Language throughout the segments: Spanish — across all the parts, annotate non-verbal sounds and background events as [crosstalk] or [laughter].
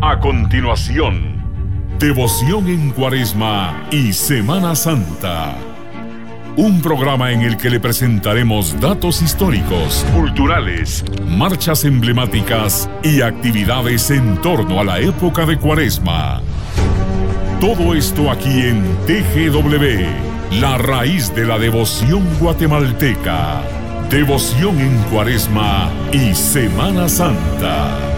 A continuación, Devoción en Cuaresma y Semana Santa. Un programa en el que le presentaremos datos históricos, culturales, marchas emblemáticas y actividades en torno a la época de Cuaresma. Todo esto aquí en TGW, la raíz de la devoción guatemalteca. Devoción en Cuaresma y Semana Santa.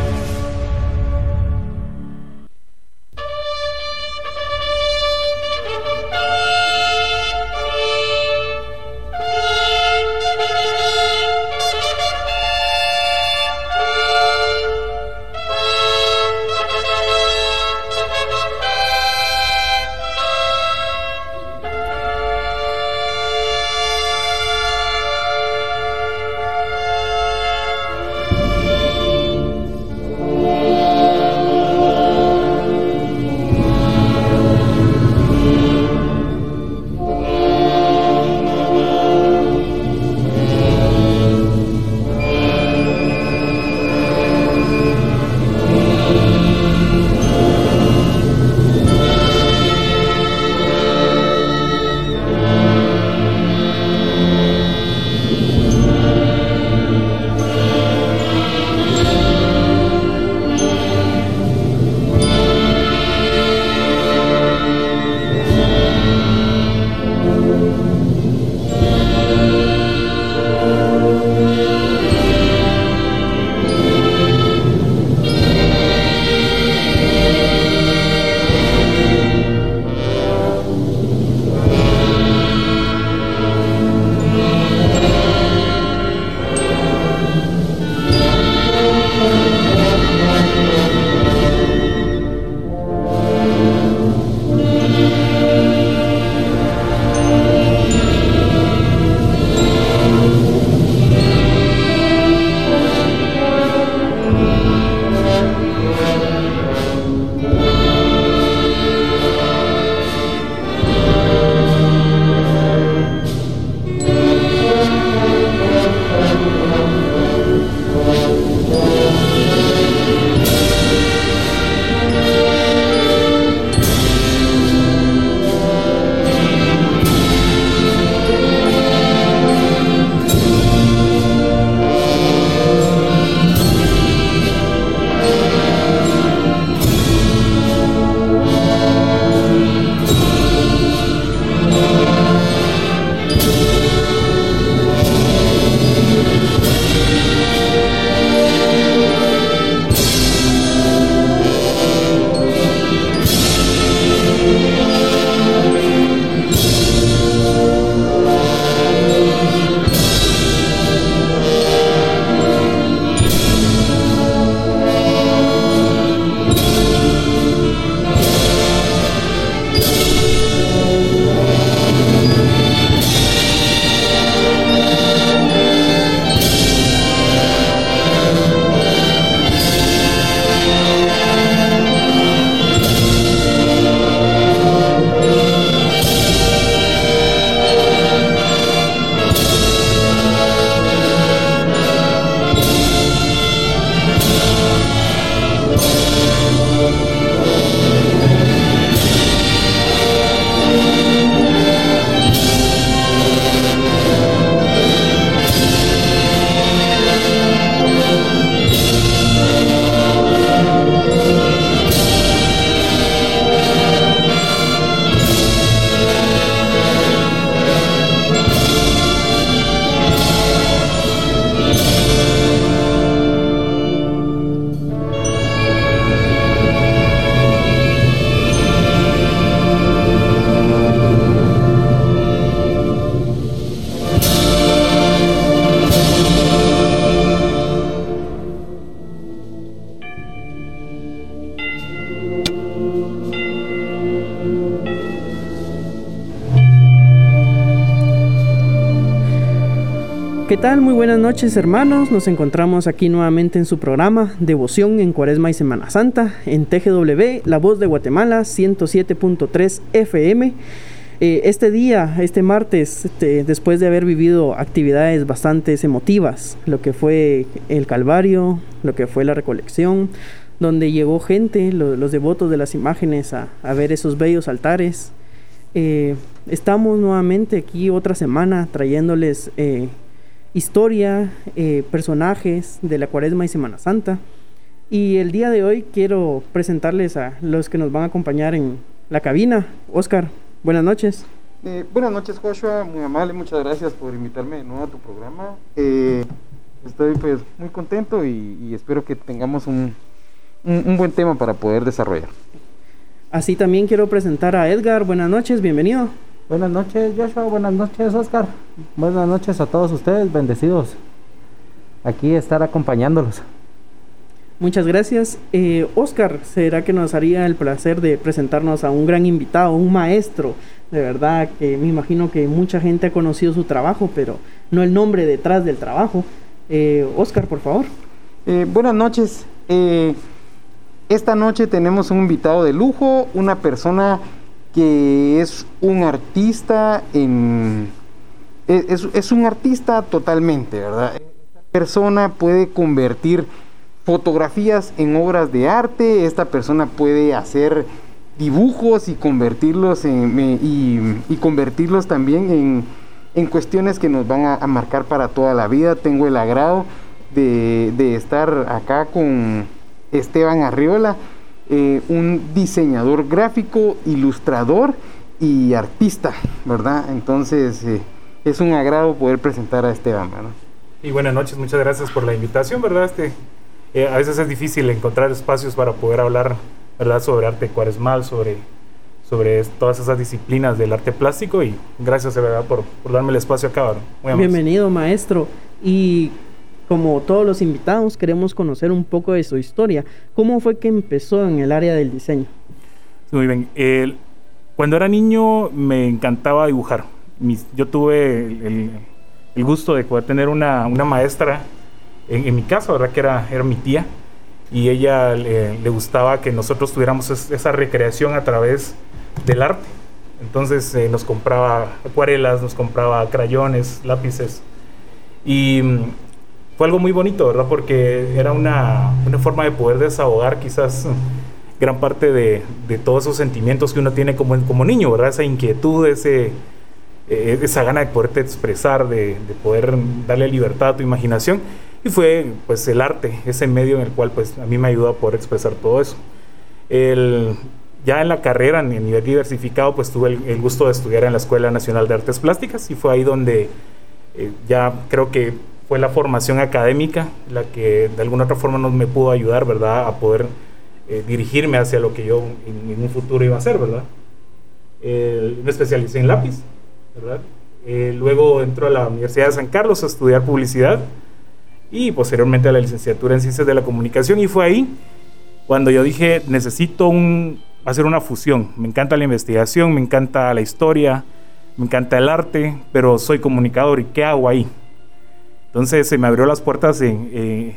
Tal? Muy buenas noches hermanos. Nos encontramos aquí nuevamente en su programa Devoción en Cuaresma y Semana Santa en TGW, La Voz de Guatemala 107.3 FM. Eh, este día, este martes, este, después de haber vivido actividades bastante emotivas, lo que fue el Calvario, lo que fue la recolección, donde llegó gente, los devotos de las imágenes, a, ver esos bellos altares. Eh, estamos nuevamente aquí otra semana trayéndoles eh, historia, eh, personajes de la Cuaresma y Semana Santa. Y el día de hoy quiero presentarles a los que nos van a acompañar en la cabina. Oscar, buenas noches. Eh, buenas noches, Joshua. Muy amable, muchas gracias por invitarme de nuevo a tu programa. Eh, estoy pues muy contento y, espero que tengamos un, un, buen tema para poder desarrollar. Así también quiero presentar a Edgar. Buenas noches, bienvenido. Buenas noches, Joshua. Buenas noches, Oscar. Buenas noches a todos ustedes, bendecidos. Aquí estar acompañándolos. Muchas gracias. Eh, Oscar, ¿será que nos haría el placer de presentarnos a un gran invitado, un maestro? De verdad que me imagino que mucha gente ha conocido su trabajo, pero no el nombre detrás del trabajo. Eh, Oscar, por favor. Eh, buenas noches. esta noche tenemos un invitado de lujo, una persona que es un artista en... Es, un artista totalmente, ¿verdad? Esta persona puede convertir fotografías en obras de arte, esta persona puede hacer dibujos y convertirlos en, y, convertirlos también en, cuestiones que nos van a, marcar para toda la vida. Tengo el agrado de, de estar acá con Esteban Arriola, eh, un diseñador gráfico, ilustrador y artista, ¿verdad? Entonces eh, es un agrado poder presentar a Esteban, ¿verdad? Y buenas noches, muchas gracias por la invitación, ¿verdad? Este, eh, a veces es difícil encontrar espacios para poder hablar, ¿verdad? Sobre arte cuaresmal, sobre, sobre todas esas disciplinas del arte plástico y gracias, ¿verdad? Por, por darme el espacio acá, Bienvenido, maestro. Y como todos los invitados, queremos conocer un poco de su historia. ¿Cómo fue que empezó en el área del diseño? Muy bien. cuando era niño me encantaba dibujar. yo tuve el, gusto de poder tener una, maestra en, mi casa, ¿verdad? Que era, mi tía. Y ella le, gustaba que nosotros tuviéramos esa recreación a través del arte. Entonces eh, nos compraba acuarelas, nos compraba crayones, lápices. Y fue algo muy bonito, ¿verdad? Porque era una, una forma de poder desahogar quizás gran parte de, de, todos esos sentimientos que uno tiene como, como niño, ¿verdad? Esa inquietud, ese, eh, esa gana de poderte expresar, de, de, poder darle libertad a tu imaginación. Y fue pues el arte, ese medio en el cual pues a mí me ayudó a poder expresar todo eso. El, ya en la carrera, en el nivel diversificado, pues tuve el, gusto de estudiar en la Escuela Nacional de Artes Plásticas y fue ahí donde eh, ya creo que fue la formación académica la que de alguna otra forma nos me pudo ayudar, ¿verdad?, a poder eh, dirigirme hacia lo que yo en, un futuro iba a hacer, ¿verdad? me especialicé en lápiz, ¿verdad? Eh, luego entró a la Universidad de San Carlos a estudiar publicidad y posteriormente a la licenciatura en Ciencias de la Comunicación y fue ahí cuando yo dije, necesito un, hacer una fusión. Me encanta la investigación, me encanta la historia, me encanta el arte, pero soy comunicador y ¿qué hago ahí? Entonces se me abrió las puertas en,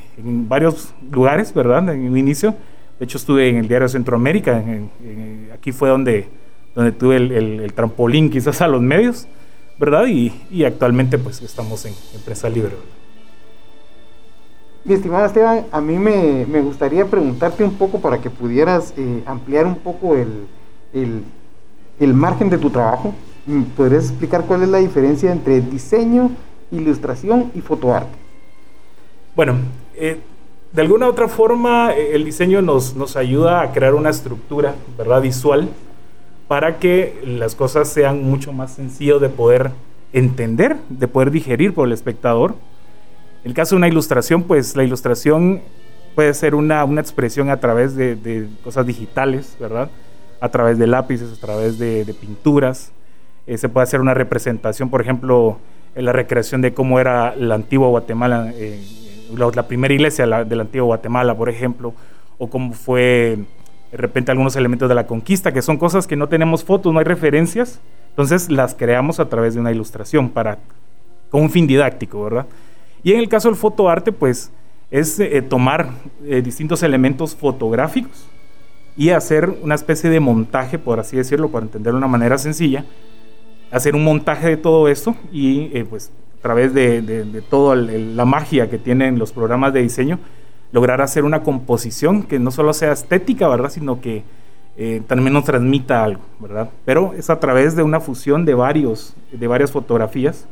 varios lugares, ¿verdad? En un inicio. De hecho estuve en el diario Centroamérica. aquí fue donde, donde tuve el, trampolín quizás a los medios, ¿verdad? Y, actualmente pues estamos en, Empresa Libre. Mi estimado Esteban, a mí me, gustaría preguntarte un poco para que pudieras eh, ampliar un poco el, el margen de tu trabajo. ¿Podrías explicar cuál es la diferencia entre diseño ilustración y fotoarte? Bueno, eh, de alguna otra forma eh, el diseño nos, nos ayuda a crear una estructura, ¿verdad? Visual, para que las cosas sean mucho más sencillas de poder entender, de poder digerir por el espectador. En el caso de una ilustración, pues la ilustración puede ser una, una expresión a través de, cosas digitales, ¿verdad? A través de lápices, a través de, pinturas. Eh, se puede hacer una representación, por ejemplo, la recreación de cómo era la antigua Guatemala, eh, la, primera iglesia de la antigua Guatemala, por ejemplo, o cómo fue de repente algunos elementos de la conquista, que son cosas que no tenemos fotos, no hay referencias, entonces las creamos a través de una ilustración para, con un fin didáctico, ¿verdad? Y en el caso del fotoarte, pues es eh, tomar eh, distintos elementos fotográficos y hacer una especie de montaje, por así decirlo, para entenderlo de una manera sencilla, hacer un montaje de todo esto y eh, pues a través de, de, toda la magia que tienen los programas de diseño, lograr hacer una composición que no solo sea estética, ¿verdad? Sino que eh, también nos transmita algo, ¿verdad? Pero es a través de una fusión de, varios, de varias fotografías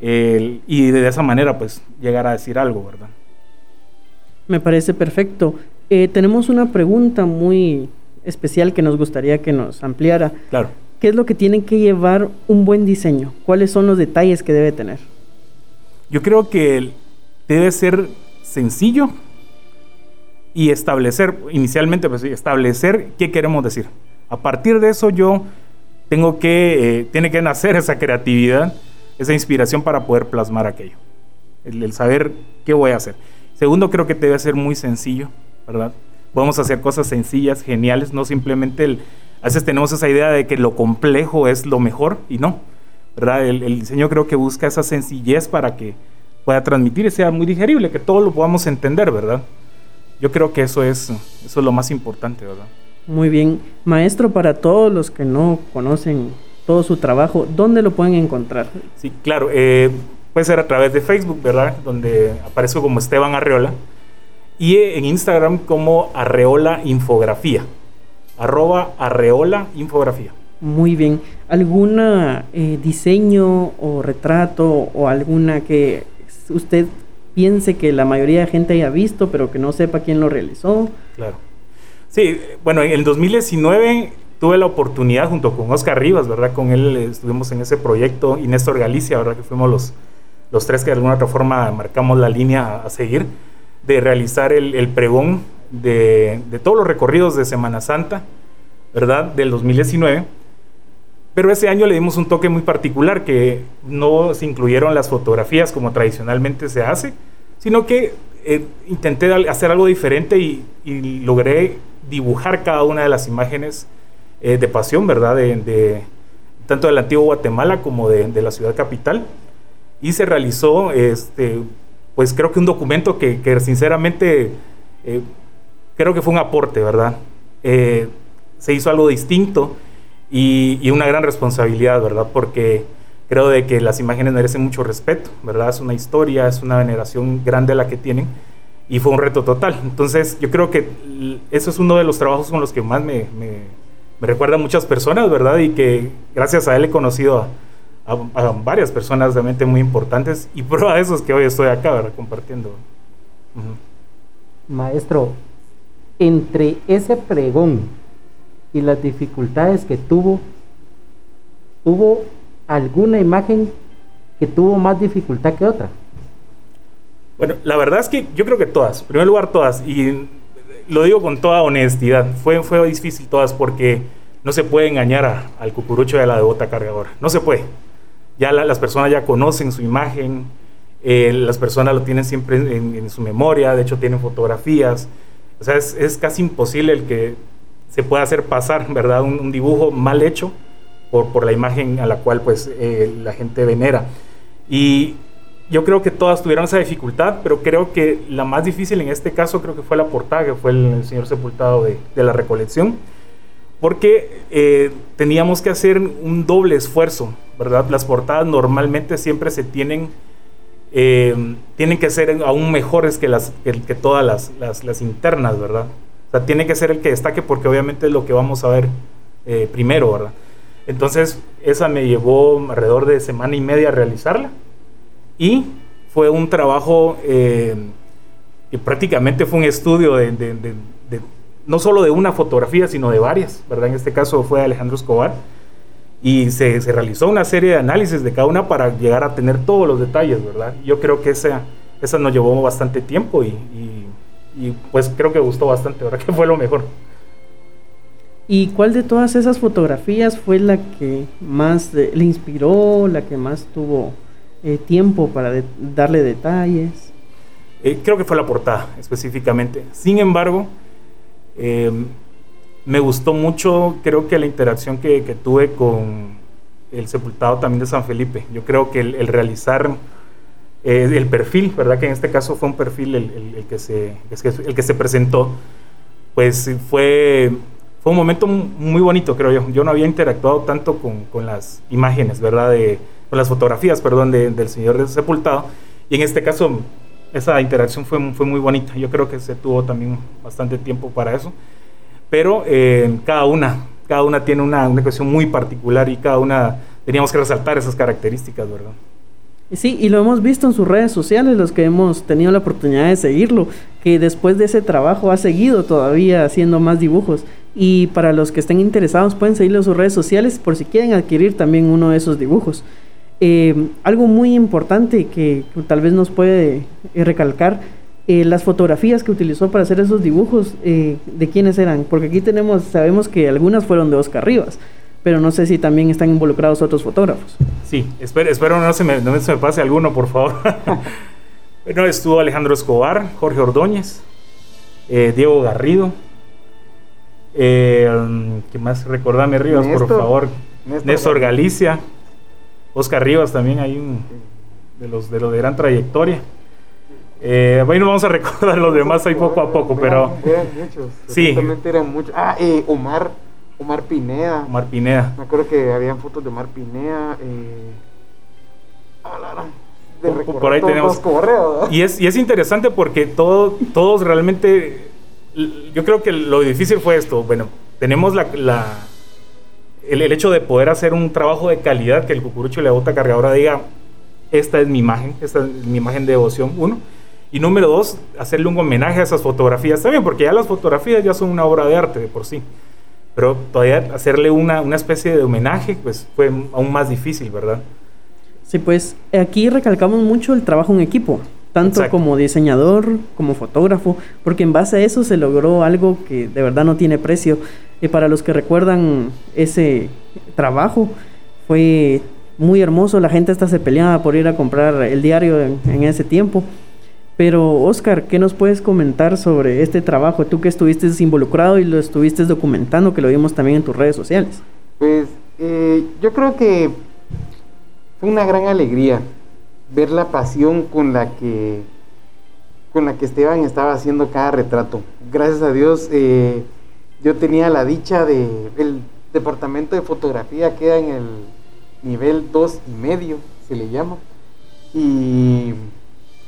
y de esa manera pues llegar a decir algo, ¿verdad? Me parece perfecto. Eh, tenemos una pregunta muy especial que nos gustaría que nos ampliara. Claro. ¿Qué es lo que tiene que llevar un buen diseño? ¿Cuáles son los detalles que debe tener? Yo creo que debe ser sencillo y establecer, inicialmente, pues establecer qué queremos decir. A partir de eso yo tengo que, eh, tiene que nacer [laughs] esa creatividad, esa inspiración para poder plasmar aquello. El, saber qué voy a hacer. Segundo, creo que debe ser muy sencillo, ¿verdad? Podemos hacer cosas sencillas, geniales, no simplemente el... A veces tenemos esa idea de que lo complejo es lo mejor y no, ¿verdad? El, el diseño creo que busca esa sencillez para que pueda transmitir y sea muy digerible, que todos lo podamos entender, ¿verdad? Yo creo que eso es, eso es lo más importante, ¿verdad? Muy bien. Maestro, para todos los que no conocen todo su trabajo, ¿dónde lo pueden encontrar? Sí, claro. Eh, puede ser a través de Facebook, ¿verdad? Donde aparezco como Esteban Arreola. Y en Instagram como Arreola Infografía. Arroba Arreola Infografía. Muy bien. ¿Alguna eh, diseño o retrato o alguna que usted piense que la mayoría de gente haya visto, pero que no sepa quién lo realizó. Claro. Sí, bueno, en el 2019 tuve la oportunidad junto con Oscar Rivas, ¿verdad? Con él estuvimos en ese proyecto, y Néstor Galicia, ¿verdad? Que fuimos los, los tres que de alguna otra forma marcamos la línea a, seguir, de realizar el, pregón de, de, todos los recorridos de Semana Santa, ¿verdad? Del 2019 pero ese año le dimos un toque muy particular, que no se incluyeron las fotografías como tradicionalmente se hace, sino que eh, intenté hacer algo diferente y, logré dibujar cada una de las imágenes eh, de pasión, ¿verdad? De, tanto del antiguo Guatemala como de, la ciudad capital. Y se realizó, este, pues creo que un documento que, sinceramente eh, creo que fue un aporte, ¿verdad? se hizo algo distinto y, una gran responsabilidad, ¿verdad? Porque creo de que las imágenes merecen mucho respeto, ¿verdad? Es una historia, es una veneración grande la que tienen y fue un reto total. Entonces yo creo que eso es uno de los trabajos con los que más me, me, me recuerdan muchas personas, ¿verdad? Y que gracias a él he conocido a, a, varias personas realmente muy importantes y [laughs] prueba de eso es que hoy estoy acá, ¿verdad? Compartiendo. Maestro, entre ese pregón y las dificultades que tuvo, ¿hubo alguna imagen que tuvo más dificultad que otra? Bueno, la verdad es que yo creo que todas, en primer lugar todas, y lo digo con toda honestidad, fue, fue difícil todas porque no se puede engañar al cucurucho de la devota cargadora, no se puede. Ya las personas ya conocen su imagen, eh, las personas lo tienen siempre en, su memoria, de hecho tienen fotografías, o sea, es, es casi imposible el que se puede hacer pasar, ¿verdad? Un, dibujo mal hecho por, por, la imagen a la cual pues eh, la gente venera. Y yo creo que todas tuvieron esa dificultad, pero creo que la más difícil en este caso creo que fue la portada, que fue el, señor sepultado de, de, la recolección, porque eh, teníamos que hacer un doble esfuerzo, ¿verdad? Las portadas normalmente siempre se tienen... Eh, tienen que ser aún mejores que, las, que, que todas las, las, las internas, ¿verdad? tiene que ser el que destaque porque obviamente es lo que vamos a ver eh, primero, ¿verdad? Entonces, esa me llevó alrededor de semana y media a realizarla y fue un trabajo eh, que prácticamente fue un estudio de, no solo de una fotografía, sino de varias, ¿verdad? En este caso fue Alejandro Escobar y se, realizó una serie de análisis de cada una para llegar a tener todos los detalles, ¿verdad? Yo creo que esa, esa nos llevó bastante tiempo y y pues creo que gustó bastante, ¿verdad? [laughs] Que fue lo mejor. ¿Y cuál de todas esas fotografías fue la que más le inspiró, la que más tuvo eh, tiempo para darle detalles? Eh, creo que fue la portada específicamente. Sin embargo, em, me gustó mucho, creo que la interacción que, tuve con el sepultado también de San Felipe. Yo creo que el realizar eh, el perfil, ¿verdad? Que en este caso fue un perfil el, que, se, el que se presentó, pues fue, fue un momento muy bonito, creo yo. Yo no había interactuado tanto con, con las imágenes, ¿verdad? De, con las fotografías, perdón, del señor sepultado. Y en este caso esa interacción fue, fue muy bonita. Yo creo que se tuvo también bastante tiempo para eso. Pero eh, cada una, cada una tiene una, una cuestión muy particular y cada una teníamos que resaltar esas características, ¿verdad? Sí, y lo hemos visto en sus redes sociales, los que hemos tenido la oportunidad de seguirlo, que después de ese trabajo ha seguido todavía haciendo más dibujos. Y para los que estén interesados pueden seguirlo en sus redes sociales por si quieren adquirir también uno de esos dibujos. Eh, algo muy importante que, tal vez nos puede eh, recalcar, eh, las fotografías que utilizó para hacer esos dibujos, ¿de quiénes eran? Porque aquí tenemos, sabemos que algunas fueron de Oscar Rivas pero no sé si también están involucrados otros fotógrafos. Sí, espero, espero no, se me, no se me pase alguno, por favor. [laughs] bueno, estuvo Alejandro Escobar, Jorge Ordóñez, eh, Diego Garrido. Eh, ¿Qué más? Recordame Rivas, por favor. Néstor, Galicia. Oscar Rivas también, hay un de los de, los de gran trayectoria. Eh, bueno, vamos a recordar los demás ahí poco a poco, pero... Eran muchos. Sí. Eran muchos. Ah, eh, Omar Omar Pineda. Omar Pineda. Me acuerdo que habían fotos de Omar Pineda. Eh, de por, ahí tenemos. Correos, y, es, y es interesante porque todo, todos realmente. Yo creo que lo difícil fue esto. Bueno, tenemos la, la el, hecho de poder hacer un trabajo de calidad que el cucurucho y la bota cargadora diga: Esta es mi imagen, esta es mi imagen de devoción, uno. Y número dos, hacerle un homenaje a esas fotografías también, porque ya las fotografías ya son una obra de arte de por sí. Pero todavía hacerle una, una especie de homenaje, pues fue aún más difícil, ¿verdad? Sí, pues aquí recalcamos mucho el trabajo en equipo, tanto como diseñador como fotógrafo, porque en base a eso se logró algo que de verdad no tiene precio. Y para los que recuerdan ese trabajo, fue muy hermoso, la gente hasta se peleaba por ir a comprar el diario en ese tiempo. Pero Oscar, ¿qué nos puedes comentar sobre este trabajo? Tú que estuviste involucrado y lo estuviste documentando, que lo vimos también en tus redes sociales. Pues eh, yo creo que fue una gran alegría ver la pasión con la que con la que Esteban estaba haciendo cada retrato. Gracias a Dios eh, yo tenía la dicha de el departamento de fotografía queda en el nivel dos y medio se le llama y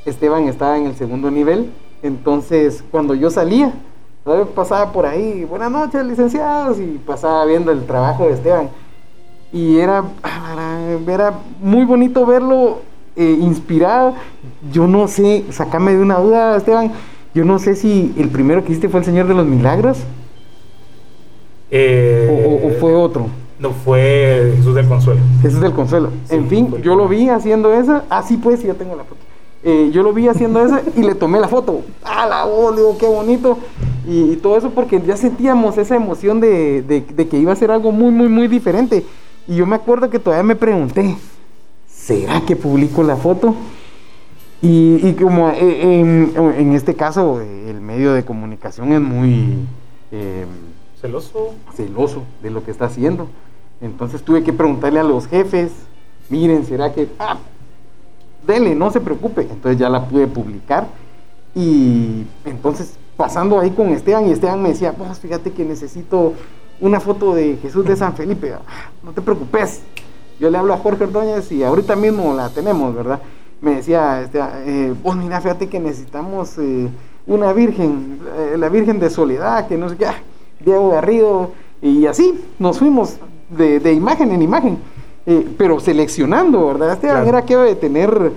Esteban estaba en el segundo nivel, entonces cuando yo salía, pasaba por ahí, buenas noches licenciados, y pasaba viendo el trabajo de Esteban. Y era, era muy bonito verlo eh, inspirado. Yo no sé, sacame de una duda, Esteban, yo no sé si el primero que hiciste fue el Señor de los Milagros. Eh, o, fue otro? No, fue Jesús del Consuelo. Jesús del Consuelo. en fin, yo lo vi haciendo eso. Así ah, pues, ya tengo la foto. Eh, yo lo vi haciendo eso y le tomé la foto. ¡Ah, la voz! Digo, qué bonito. Y, todo eso porque ya sentíamos esa emoción de, que iba a ser algo muy, muy, muy diferente. Y yo me acuerdo que todavía me pregunté, ¿será que publico la foto? Y, como eh, en, este caso el medio de comunicación es muy... Em, celoso. Celoso de lo que está haciendo. Entonces tuve que preguntarle a los jefes, miren, ¿será que... Ah, dele, no se preocupe. Entonces ya la pude publicar. Y entonces pasando ahí con Esteban y Esteban me decía, pues fíjate que necesito una foto de Jesús de San Felipe. Ah, no te preocupes. Yo le hablo a Jorge Ordóñez y ahorita mismo la tenemos, ¿verdad? Me decía, este, eh, vos mira, fíjate que necesitamos eh, una virgen, eh, la Virgen de Soledad, que no sé qué, ah, Diego Garrido, y así nos fuimos de, de imagen en imagen. Eh, pero seleccionando, ¿verdad? Esteban era que de tener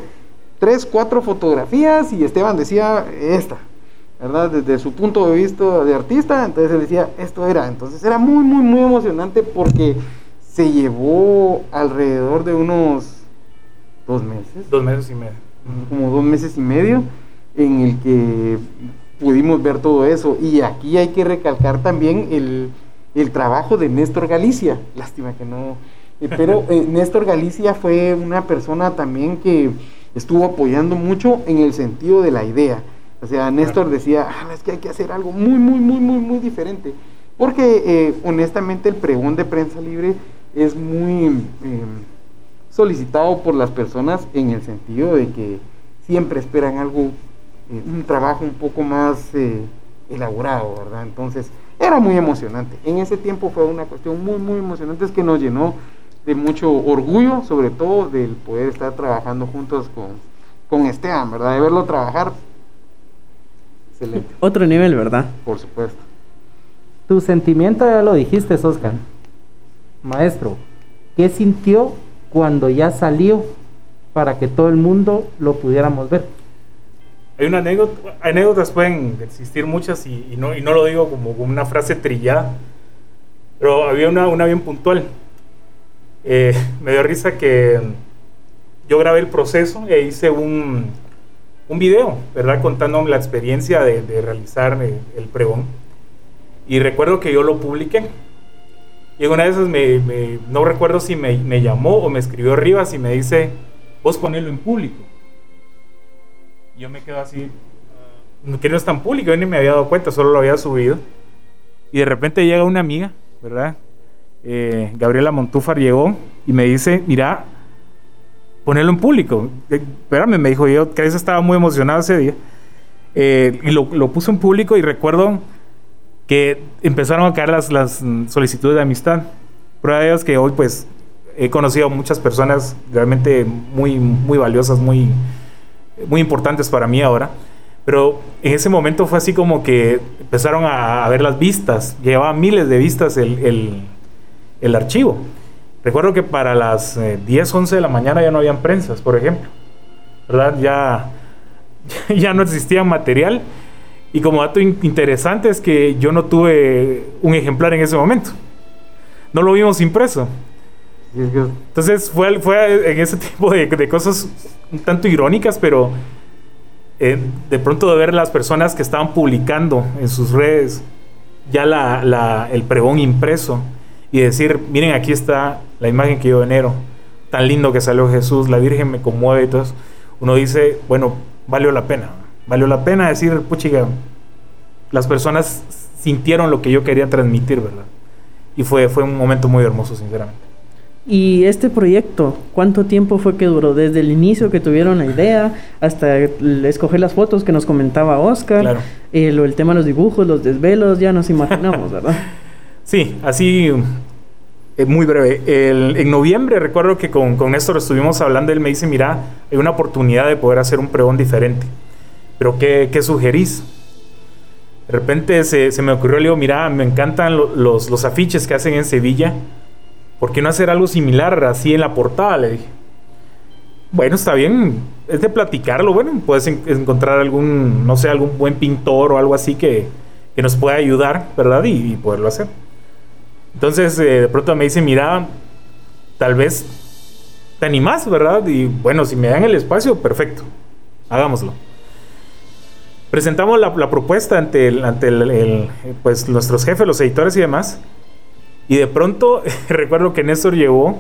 tres, cuatro fotografías y Esteban decía esta, ¿verdad? Desde su punto de vista de artista, entonces él decía, esto era. Entonces era muy, muy, muy emocionante porque se llevó alrededor de unos dos meses. Dos meses y medio. Como dos meses y medio en el que pudimos ver todo eso. Y aquí hay que recalcar también el, el trabajo de Néstor Galicia. Lástima que no pero eh, Néstor Galicia fue una persona también que estuvo apoyando mucho en el sentido de la idea. O sea, Néstor decía, ah, es que hay que hacer algo muy, muy, muy, muy, muy diferente. Porque eh, honestamente el pregón de prensa libre es muy em, solicitado por las personas en el sentido de que siempre esperan algo, un trabajo un poco más elaborado, ¿verdad? Entonces, era muy emocionante. En ese tiempo fue una cuestión muy, muy emocionante, es que nos llenó de mucho orgullo, sobre todo del poder estar trabajando juntos con, con Esteban, ¿verdad? De verlo trabajar. Excelente, Otro nivel, ¿verdad? por supuesto. Tu sentimiento ya lo dijiste, Oscar. Maestro, ¿qué sintió cuando ya salió para que todo el mundo lo pudiéramos ver? Hay una anécdota, anécdotas pueden existir muchas y, y no, y no lo digo como, como una frase trillada, pero había una, una bien puntual. Eh, [laughs] me dio risa que yo grabé el proceso e hice un, un video, ¿verdad? Contando la experiencia de, de realizar el pregón. Y recuerdo que yo lo publiqué. Y una de esas, me, no recuerdo si me, me llamó o me escribió Rivas y me dice, vos ponelo en público. Yo me quedo así, que no es tan público, yo ni me había dado cuenta, solo lo había subido. Y de repente llega una amiga, ¿verdad? Eh, Gabriela Montúfar llegó y me dice, mira, ponelo en público. Eh, Espérame, me dijo yo, veces estaba muy emocionado ese día. Eh, y lo, lo puso en público y recuerdo que empezaron a caer las, solicitudes de amistad. Prueba de ello es que hoy pues he conocido muchas personas realmente muy, muy valiosas, muy, muy importantes para mí ahora. Pero en ese momento fue así como que empezaron a, a ver las vistas. Llevaba miles de vistas el- el archivo. Recuerdo que para las eh, 10, 11 de la mañana ya no habían prensas, por ejemplo. ¿Verdad? Ya, [laughs] ya no existía material. Y como dato in- interesante es que yo no tuve un ejemplar en ese momento. No lo vimos impreso. Entonces fue, fue en ese [laughs] tipo de, de cosas un tanto irónicas, pero eh, de pronto de ver las personas que estaban publicando en sus redes ya la, la- el pregón impreso y decir, miren, aquí está la imagen que yo venero, tan lindo que salió Jesús, la Virgen me conmueve y todo eso. Uno dice, bueno, valió la pena, valió la pena decir, puchiga, las personas sintieron lo que yo quería transmitir, ¿verdad? Y fue, fue un momento muy hermoso, sinceramente. Y este proyecto, ¿cuánto tiempo fue que duró? Desde el inicio que tuvieron la idea hasta escoger las fotos que nos comentaba Oscar, Claro. eh, lo- el tema de los dibujos, los desvelos, ya nos imaginamos, ¿verdad? [laughs] Sí, así eh, muy breve. El- en noviembre recuerdo que con, con Néstor estuvimos hablando, él me dice, mira, hay una oportunidad de poder hacer un pregón diferente. Pero ¿qué, qué sugerís? De repente se, se me ocurrió, le digo, mira, me encantan lo- los, los afiches que hacen en Sevilla. ¿Por qué no hacer algo similar así en la portada? Le dije. Bueno, está bien, es de platicarlo. Bueno, puedes en- encontrar algún, no sé, algún buen pintor o algo así que, que nos pueda ayudar, ¿verdad? Y poderlo hacer. Entonces, eh, de pronto me dice, mira, tal vez te animás, ¿verdad? Y bueno, si me dan el espacio, perfecto, hagámoslo. Presentamos la, propuesta ante, el- ante el- pues, nuestros jefes, los editores y demás. Y de pronto [laughs] recuerdo que Néstor llevó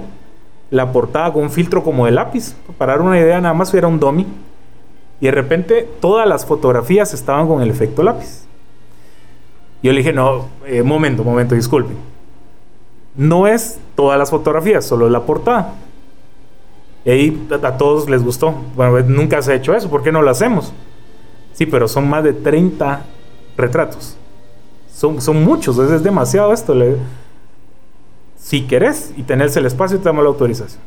la portada con un filtro como de lápiz. Para dar una idea, nada más era un dummy. Y de repente todas las fotografías estaban con el efecto lápiz. Yo le dije, no, eh, momento, momento, disculpe. No es todas las fotografías, solo la portada. Y a, todos les gustó. Bueno, pues, nunca se ha hecho eso, ¿por qué no lo hacemos? Sí, pero son más de 30 retratos. Son, son muchos, es, demasiado esto. le- si querés y tenés el espacio, te damos la autorización.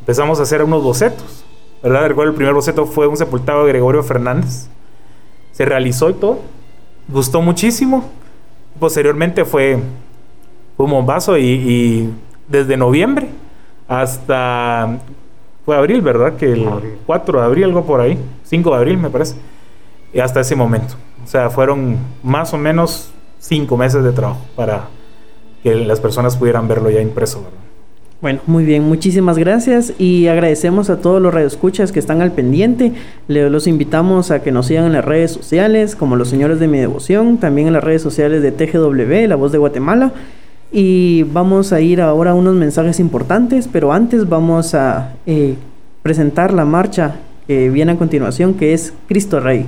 Empezamos a hacer unos bocetos. ¿Verdad? Recuerdo el primer boceto fue un sepultado de Gregorio Fernández. Se realizó y todo. Gustó muchísimo. Posteriormente fue un bombazo y, y desde noviembre hasta fue abril, ¿verdad? Que el Abril. 4 de abril, algo por ahí, 5 de abril me parece, y hasta ese momento. O sea, fueron más o menos 5 meses de trabajo para que las personas pudieran verlo ya impreso, ¿verdad? Bueno, muy bien, muchísimas gracias y agradecemos a todos los radioescuchas que están al pendiente. Le- los invitamos a que nos sigan en las redes sociales, como los señores de mi devoción, también en las redes sociales de TGW, La Voz de Guatemala. Y vamos a ir ahora a unos mensajes importantes, pero antes vamos a eh, presentar la marcha que viene a continuación, que es Cristo Rey.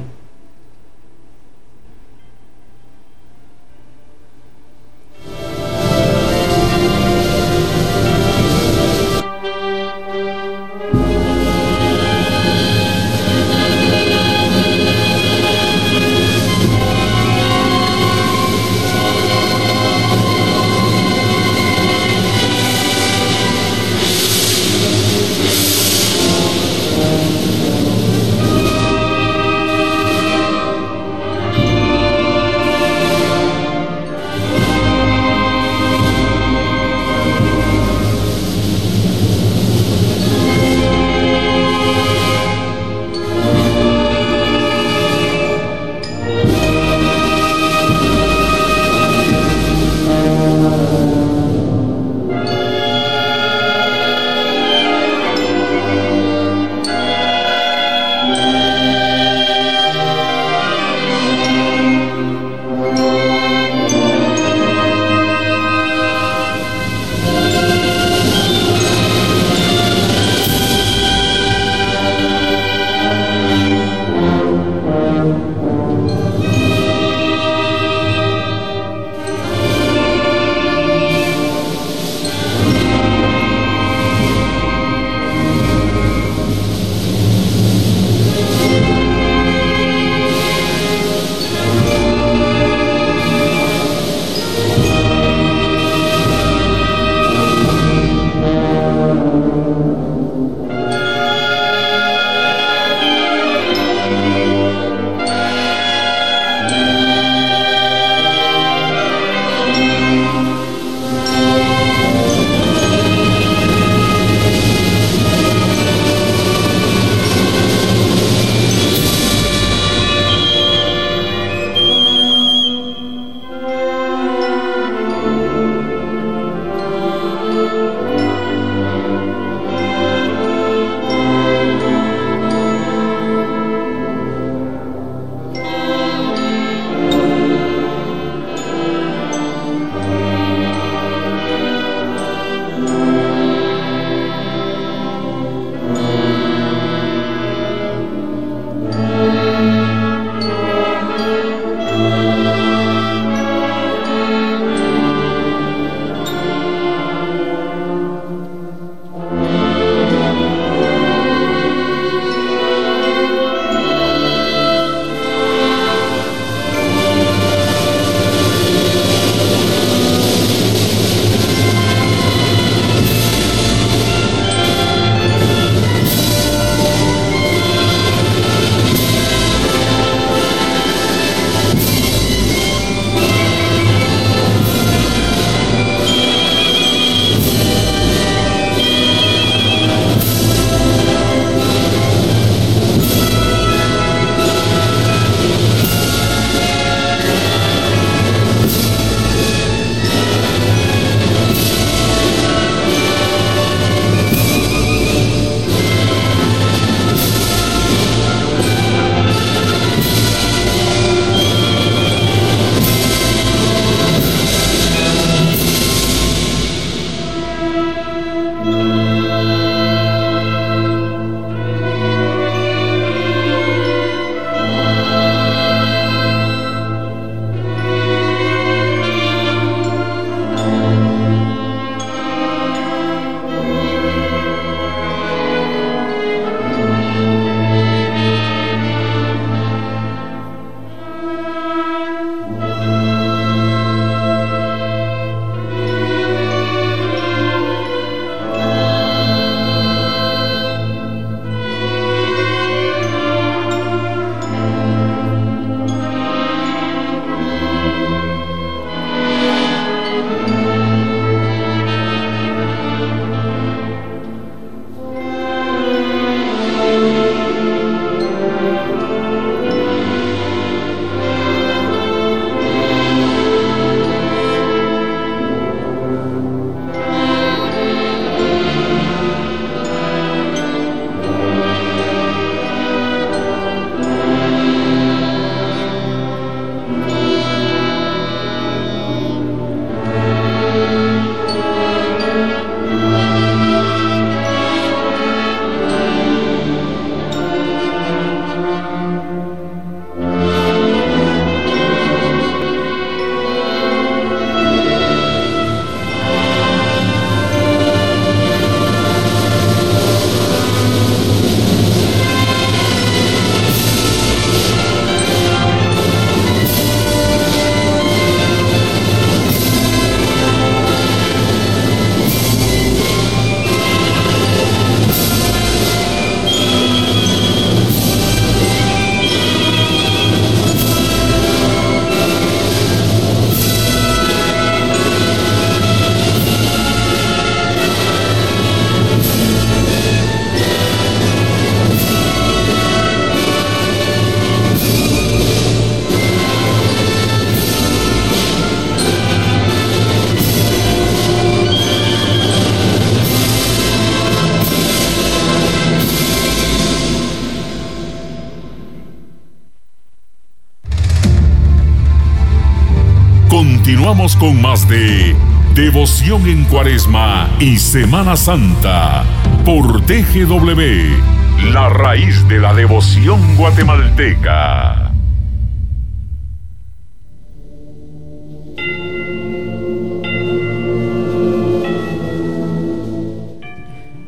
Continuamos con más de Devoción en Cuaresma y Semana Santa por TGW, la raíz de la devoción guatemalteca.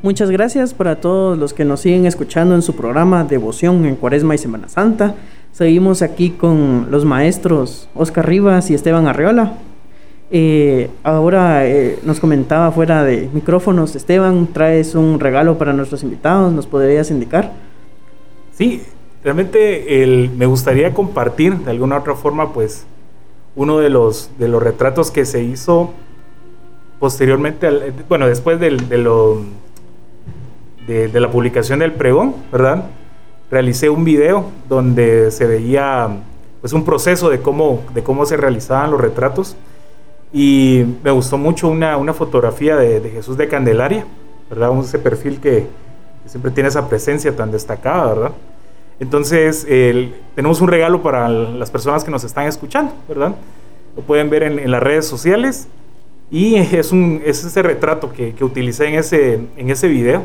Muchas gracias para todos los que nos siguen escuchando en su programa Devoción en Cuaresma y Semana Santa. Seguimos aquí con los maestros Oscar Rivas y Esteban Arreola. Eh, ahora eh, nos comentaba fuera de micrófonos, Esteban, traes un regalo para nuestros invitados, ¿nos podrías indicar? Sí, realmente me gustaría compartir de alguna otra forma, pues, uno de los, de los retratos que se hizo posteriormente, bueno, después de, lo, de, la publicación del pregón, ¿verdad? Realicé un video donde se veía pues un proceso de cómo, de cómo se realizaban los retratos y me gustó mucho una, una fotografía de, Jesús de Candelaria, ¿verdad? Ese perfil que, siempre tiene esa presencia tan destacada, ¿verdad? Entonces, tenemos un regalo para las personas que nos están escuchando, ¿verdad? Lo pueden ver en, las redes sociales y es, un, es ese retrato que, que utilicé en ese, en ese video.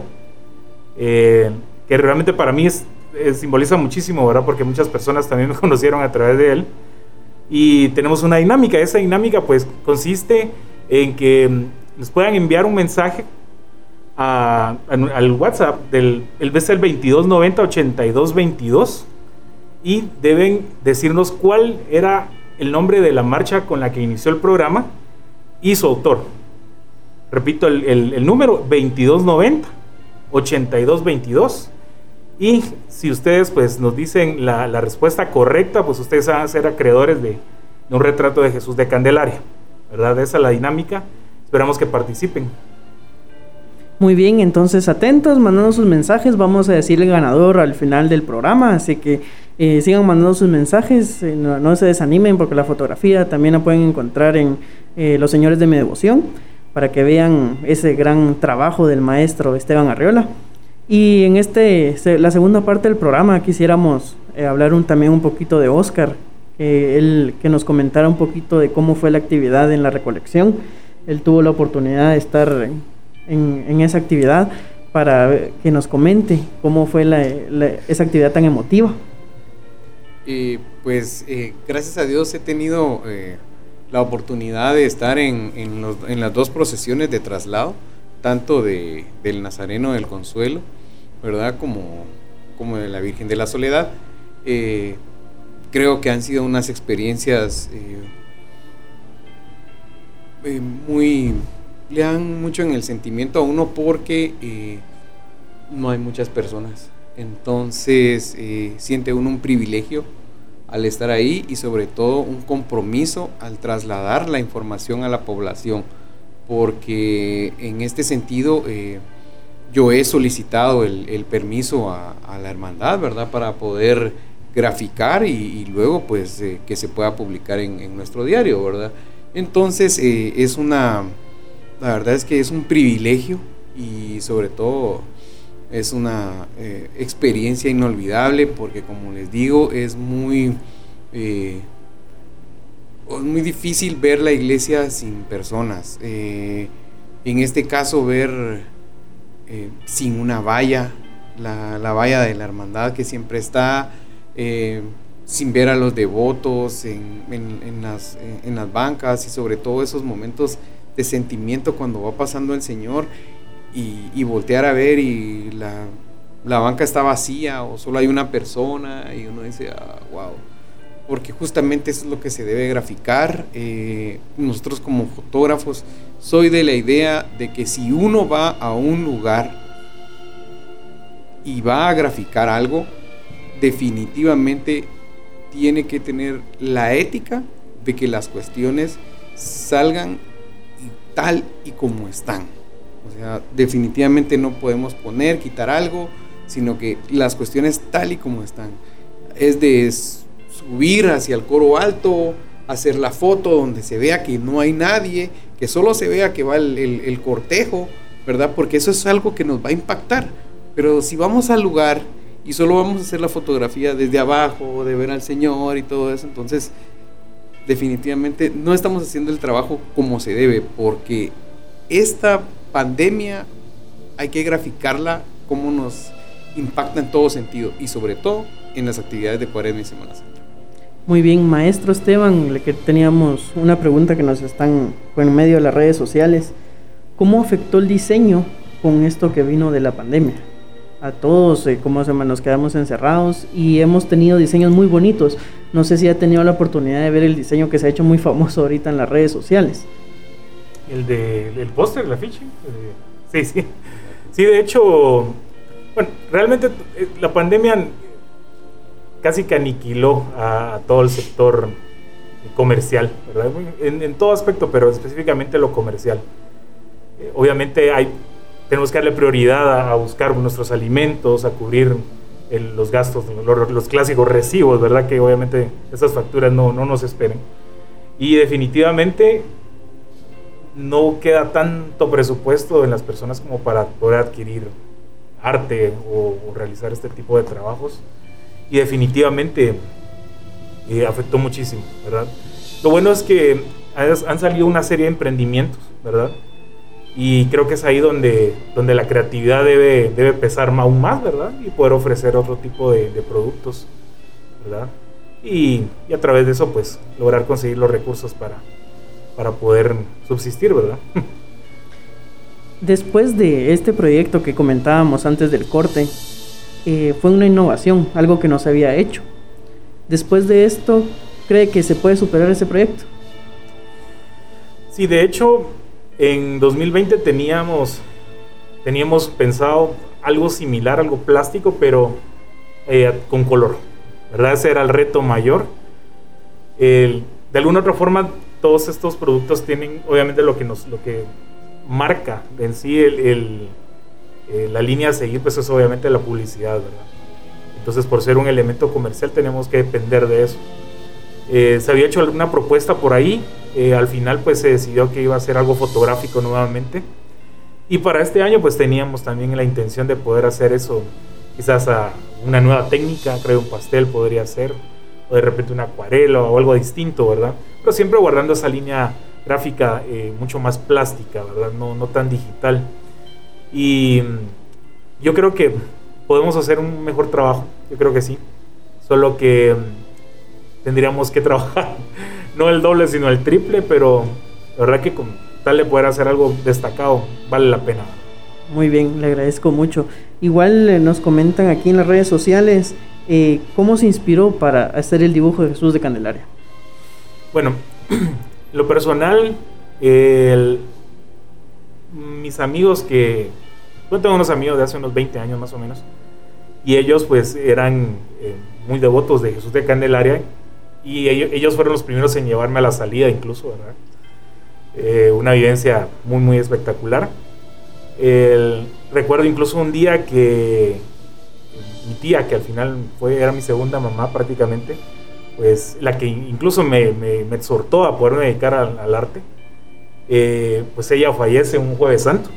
Eh, que realmente para mí es, simboliza muchísimo, ¿verdad? Porque muchas personas también me [laughs] conocieron a través de él. Y tenemos una dinámica. Esa dinámica pues consiste en que mm, nos puedan enviar un mensaje al WhatsApp del el el 2290 8222 y deben decirnos cuál era el nombre de la marcha con la que inició el programa y su autor. Repito, el, el número 2290 8222. Y si ustedes pues nos dicen la, respuesta correcta, pues ustedes van a ser acreedores de, un retrato de Jesús de Candelaria. ¿Verdad? Esa es la dinámica. Esperamos que participen. Muy bien, entonces atentos, mandando sus mensajes. Vamos a decir el ganador al final del programa, así que eh, sigan mandando sus mensajes, eh, no, se desanimen porque la fotografía también la pueden encontrar en eh, Los Señores de mi Devoción para que vean ese gran trabajo del maestro Esteban Arriola. Y en este, la segunda parte del programa quisiéramos eh, hablar un, también un poquito de Oscar, que él que nos comentara un poquito de cómo fue la actividad en la recolección. Él tuvo la oportunidad de estar en, esa actividad para que nos comente cómo fue esa actividad tan emotiva. pues eh, gracias a Dios he tenido eh, la oportunidad de estar en, en, las dos procesiones de traslado, tanto de, del Nazareno del Consuelo, ¿verdad? Como, como de la Virgen de la Soledad. Eh, creo que han sido unas experiencias eh, eh, muy... le dan mucho en el sentimiento a uno porque no hay muchas personas. Entonces siente uno un privilegio al estar ahí y sobre todo un compromiso al trasladar la información a la población, porque en este sentido eh, yo he solicitado el, permiso a, la hermandad, ¿verdad? Para poder graficar y, luego pues eh, que se pueda publicar en, nuestro diario, ¿verdad? Entonces eh, es una, la verdad es que es un privilegio y sobre todo es una experiencia inolvidable porque como les digo es muy eh, muy difícil ver la iglesia sin personas eh, en este caso ver sin una valla la, valla de la hermandad que siempre está sin ver a los devotos en, las, en las bancas y sobre todo esos momentos de sentimiento cuando va pasando el Señor y, voltear a ver y la, banca está vacía o solo hay una persona y uno dice, wow. Porque justamente eso es lo que se debe graficar. Eh, nosotros como fotógrafos soy de la idea de que si uno va a un lugar y va a graficar algo, definitivamente tiene que tener la ética de que las cuestiones salgan tal y como están. O sea, definitivamente no podemos poner, quitar algo, sino que las cuestiones tal y como están. Es de subir hacia el coro alto, hacer la foto donde se vea que no hay nadie, que solo se vea que va el, cortejo, ¿verdad? Porque eso es algo que nos va a impactar. Pero si vamos al lugar y solo vamos a hacer la fotografía desde abajo, de ver al Señor y todo eso, entonces definitivamente no estamos haciendo el trabajo como se debe, porque esta pandemia hay que graficarla como nos impacta en todo sentido y sobre todo en las actividades de Cuaresma y Semana. Muy bien, maestro Esteban, le que teníamos una pregunta que nos están en medio de las redes sociales. ¿Cómo afectó el diseño con esto que vino de la pandemia? A todos, eh, cómo se nos quedamos encerrados y hemos tenido diseños muy bonitos. No sé si ha tenido la oportunidad de ver el diseño que se ha hecho muy famoso ahorita en las redes sociales. El de, del póster, el afiche. Sí, sí. Sí, de hecho, bueno, realmente eh, la pandemia casi que aniquiló a, todo el sector comercial, ¿verdad? En, todo aspecto, pero específicamente lo comercial. Eh, obviamente hay, tenemos que darle prioridad a, buscar nuestros alimentos, a cubrir los gastos, los, clásicos recibos, ¿verdad? Que obviamente esas facturas no, no nos esperen. Y definitivamente no queda tanto presupuesto en las personas como para poder adquirir arte o realizar este tipo de trabajos y definitivamente eh, afectó muchísimo, ¿verdad? Lo bueno es que han salido una serie de emprendimientos, ¿verdad? Y creo que es ahí donde, donde la creatividad debe, debe pesar aún más, ¿verdad? Y poder ofrecer otro tipo de, productos, ¿verdad? Y, y, a través de eso, pues, lograr conseguir los recursos para, para poder subsistir, ¿verdad? [laughs] Después de este proyecto que comentábamos antes del corte, eh, fue una innovación, algo que no se había hecho. Después de esto, ¿cree que se puede superar ese proyecto? Sí, de hecho, en 2020 teníamos, teníamos pensado algo similar, algo plástico, pero eh, con color. ¿Verdad? Ese era el reto mayor. de alguna otra forma, todos estos productos tienen, obviamente, lo que, nos, lo que marca en sí el eh, la línea a seguir pues es obviamente la publicidad, ¿verdad? Entonces por ser un elemento comercial tenemos que depender de eso. Eh, se había hecho alguna propuesta por ahí, eh, al final pues se decidió que iba a ser algo fotográfico nuevamente. Y para este año pues teníamos también la intención de poder hacer eso, quizás a una nueva técnica, creo un pastel podría ser, o de repente una acuarela o algo distinto, ¿verdad? Pero siempre guardando esa línea gráfica mucho más plástica, ¿verdad? No, no tan digital. Y yo creo que podemos hacer un mejor trabajo, yo creo que sí. Solo que tendríamos que [laughs] trabajar no el doble, sino el triple, pero la verdad que con tal de poder hacer algo destacado, vale la pena. Muy bien, le agradezco mucho. Igual eh, nos comentan aquí en las redes sociales eh, cómo se inspiró para hacer el dibujo de Jesús de Candelaria. Bueno, [clears throat] lo personal, mis amigos que yo tengo unos amigos de hace unos 20 años más o menos. Y ellos pues eran eh, muy devotos de Jesús de Candelaria. Y ellos, fueron los primeros en llevarme a la salida incluso, ¿verdad? Eh, una vivencia muy, muy espectacular. recuerdo incluso un día que mi tía, que al final fue, era mi segunda mamá prácticamente, pues la que incluso me, me, exhortó a poderme dedicar al, arte, eh, pues ella fallece un jueves santo.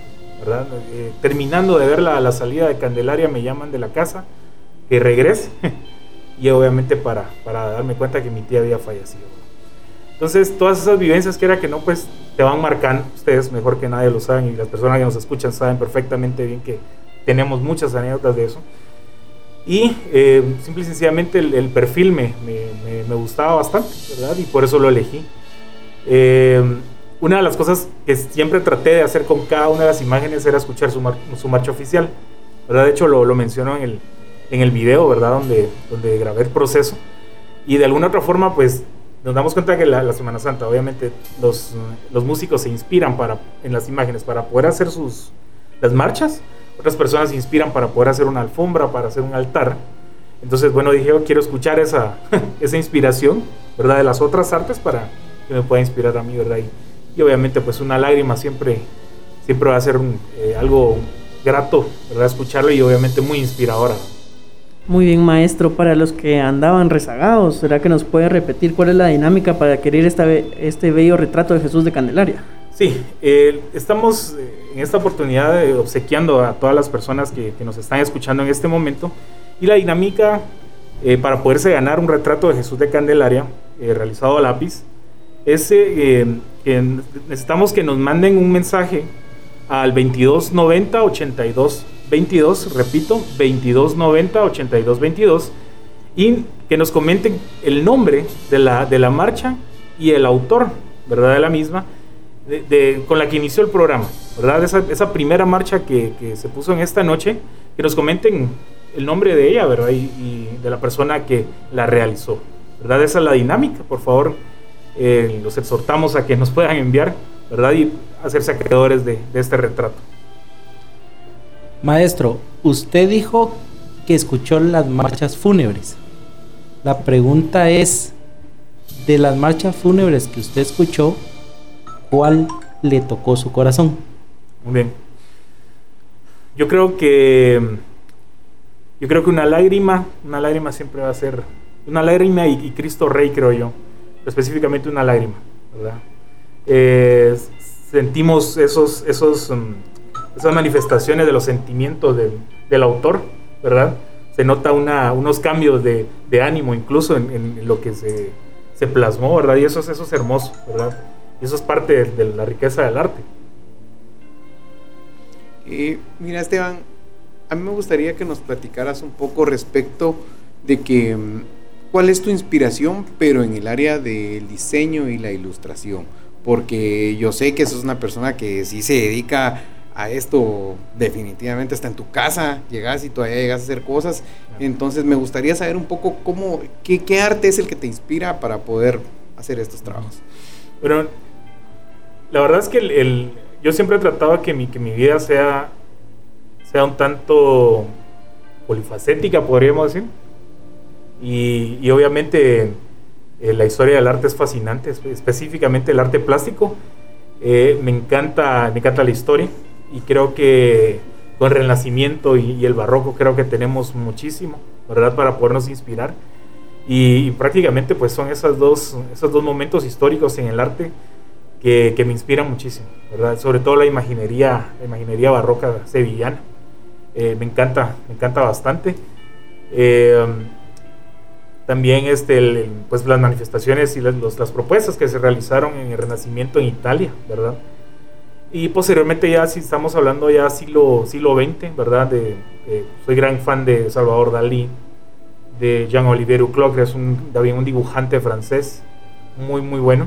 Eh, terminando de ver la, la, salida de Candelaria, me llaman de la casa, que regrese, [laughs] y obviamente para, para darme cuenta que mi tía había fallecido. Entonces, todas esas vivencias que era que no, pues te van marcando, ustedes mejor que nadie lo saben, y las personas que nos escuchan saben perfectamente bien que tenemos muchas anécdotas de eso. Y eh, simple y sencillamente el, perfil me, me, me, gustaba bastante, ¿verdad? Y por eso lo elegí. Eh, una de las cosas que siempre traté de hacer con cada una de las imágenes era escuchar su, su marcha oficial. ¿verdad? De hecho, lo, lo menciono en el, en el video, ¿verdad? Donde, donde grabé el proceso. Y de alguna otra forma, pues nos damos cuenta que la, la, Semana Santa, obviamente, los, los músicos se inspiran para, en las imágenes para poder hacer sus, las marchas. Otras personas se inspiran para poder hacer una alfombra, para hacer un altar. Entonces, bueno, dije, yo quiero escuchar esa, [laughs] esa inspiración, ¿verdad? De las otras artes para que me pueda inspirar a mí, ¿verdad? Y, y obviamente pues una lágrima siempre, siempre va a ser eh, algo grato, ¿verdad? Escucharlo y obviamente muy inspiradora. Muy bien, maestro. Para los que andaban rezagados, ¿será que nos puede repetir cuál es la dinámica para adquirir esta, este bello retrato de Jesús de Candelaria? Sí, estamos eh, en esta oportunidad obsequiando a todas las personas que, nos están escuchando en este momento. Y la dinámica eh, para poderse ganar un retrato de Jesús de Candelaria realizado a lápiz es eh, que necesitamos que nos manden un mensaje al 2290 82 22, repito, 2290 82 22 y que nos comenten el nombre de la, de la marcha y el autor, ¿verdad? De la misma, de, con la que inició el programa, ¿verdad? Esa, esa primera marcha que, que, se puso en esta noche, que nos comenten el nombre de ella, ¿verdad? Y, de la persona que la realizó, ¿verdad? Esa es la dinámica, por favor, eh, los exhortamos a que nos puedan enviar, ¿verdad? Y hacerse acreedores de, de este retrato. Maestro, usted dijo que escuchó las marchas fúnebres. La pregunta es, de las marchas fúnebres que usted escuchó, ¿cuál le tocó su corazón? Muy bien. Yo creo que yo creo que una lágrima, una lágrima siempre va a ser una lágrima y, Cristo Rey, creo yo, específicamente una lágrima, ¿verdad? Eh, sentimos esos, esos mm, esas manifestaciones de los sentimientos del, autor, ¿verdad? Se nota una, unos cambios de, ánimo incluso en, lo que se, se, plasmó, ¿verdad? Y eso, eso es hermoso, ¿verdad? Y eso es parte de, la riqueza del arte. Eh, mira, Esteban, a mí me gustaría que nos platicaras un poco respecto de que mm, cuál es tu inspiración, pero en el área del diseño y la ilustración. Porque yo sé que sos una persona que sí se dedica a esto definitivamente está en tu casa, llegas y todavía llegas a hacer cosas. Entonces me gustaría saber un poco cómo, qué, arte es el que te inspira para poder hacer estos trabajos. Bueno, la verdad es que el, yo siempre he tratado que mi, que mi vida sea, sea un tanto polifacética, podríamos decir. Y, obviamente eh, la historia del arte es fascinante, específicamente el arte plástico. Eh, me, encanta, me encanta la historia y creo que con el Renacimiento y, el Barroco creo que tenemos muchísimo, ¿verdad? Para podernos inspirar. Y, prácticamente pues son esos dos, esos dos momentos históricos en el arte que, que, me inspiran muchísimo, ¿verdad? Sobre todo la imaginería, la imaginería barroca sevillana. Eh, me encanta, me encanta bastante. Eh, también este, pues las manifestaciones y las, las propuestas que se realizaron en el Renacimiento en Italia, ¿verdad? Y posteriormente ya si estamos hablando ya siglo, siglo XX, ¿verdad? De, soy gran fan de Salvador Dalí, de Jean-Olivier Ucloc, que es un, también un dibujante francés muy, muy bueno.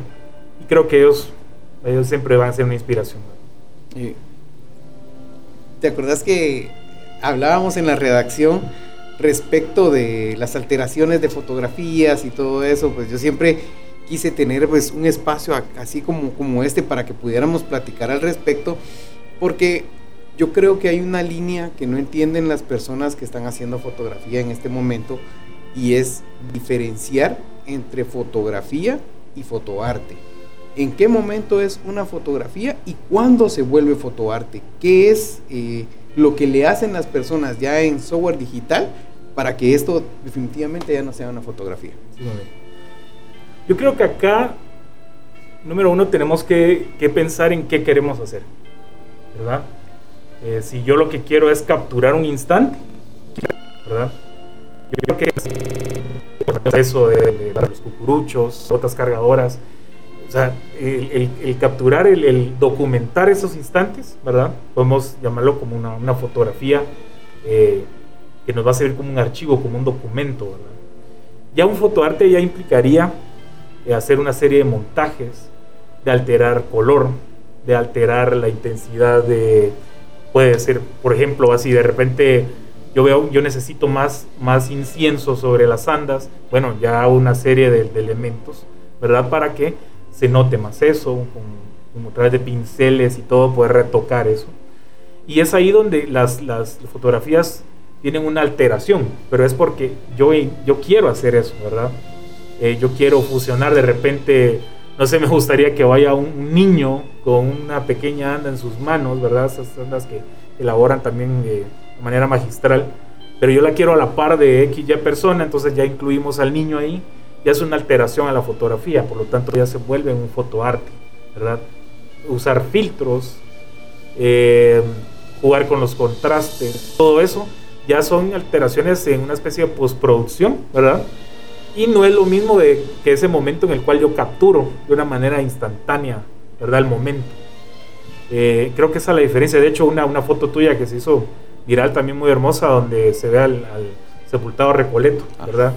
Y creo que ellos, ellos siempre van a ser una inspiración. ¿Te acuerdas que hablábamos en la redacción respecto de las alteraciones de fotografías y todo eso? Pues yo siempre quise tener pues un espacio así como, como este para que pudiéramos platicar al respecto, porque yo creo que hay una línea que no entienden las personas que están haciendo fotografía en este momento y es diferenciar entre fotografía y fotoarte. ¿En qué momento es una fotografía y cuándo se vuelve fotoarte? ¿Qué es eh, lo que le hacen las personas ya en software digital para que esto definitivamente ya no sea una fotografía? Yo creo que acá, número uno, tenemos que, pensar en qué queremos hacer, ¿verdad? Eh, si yo lo que quiero es capturar un instante, ¿verdad? Yo creo que eso de, de, los cucuruchos, otras cargadoras, o sea, el, capturar, el, documentar esos instantes, ¿verdad? Podemos llamarlo como una, fotografía eh, que nos va a servir como un archivo, como un documento, ¿verdad? Ya un fotoarte ya implicaría de hacer una serie de montajes, de alterar color, de alterar la intensidad de, puede ser, por ejemplo, así de repente yo veo, yo necesito más, más incienso sobre las andas, bueno, ya una serie de, elementos, ¿verdad? Para que se note más eso, como a través de pinceles y todo, poder retocar eso. Y es ahí donde las, las fotografías tienen una alteración, pero es porque yo, yo quiero hacer eso, ¿verdad? Eh, yo quiero fusionar de repente, no sé, me gustaría que vaya un niño con una pequeña anda en sus manos, ¿verdad? Esas andas que elaboran también de manera magistral, pero yo la quiero a la par de X y persona, entonces ya incluimos al niño ahí, ya es una alteración a la fotografía, por lo tanto ya se vuelve un fotoarte, ¿verdad? Usar filtros, eh, jugar con los contrastes, todo eso ya son alteraciones en una especie de postproducción, ¿verdad? Y no es lo mismo de que ese momento en el cual yo capturo de una manera instantánea, ¿verdad? El momento. Eh, creo que esa es la diferencia. De hecho, una, una foto tuya que se hizo viral también muy hermosa, donde se ve al, sepultado Recoleto, ah. ¿verdad?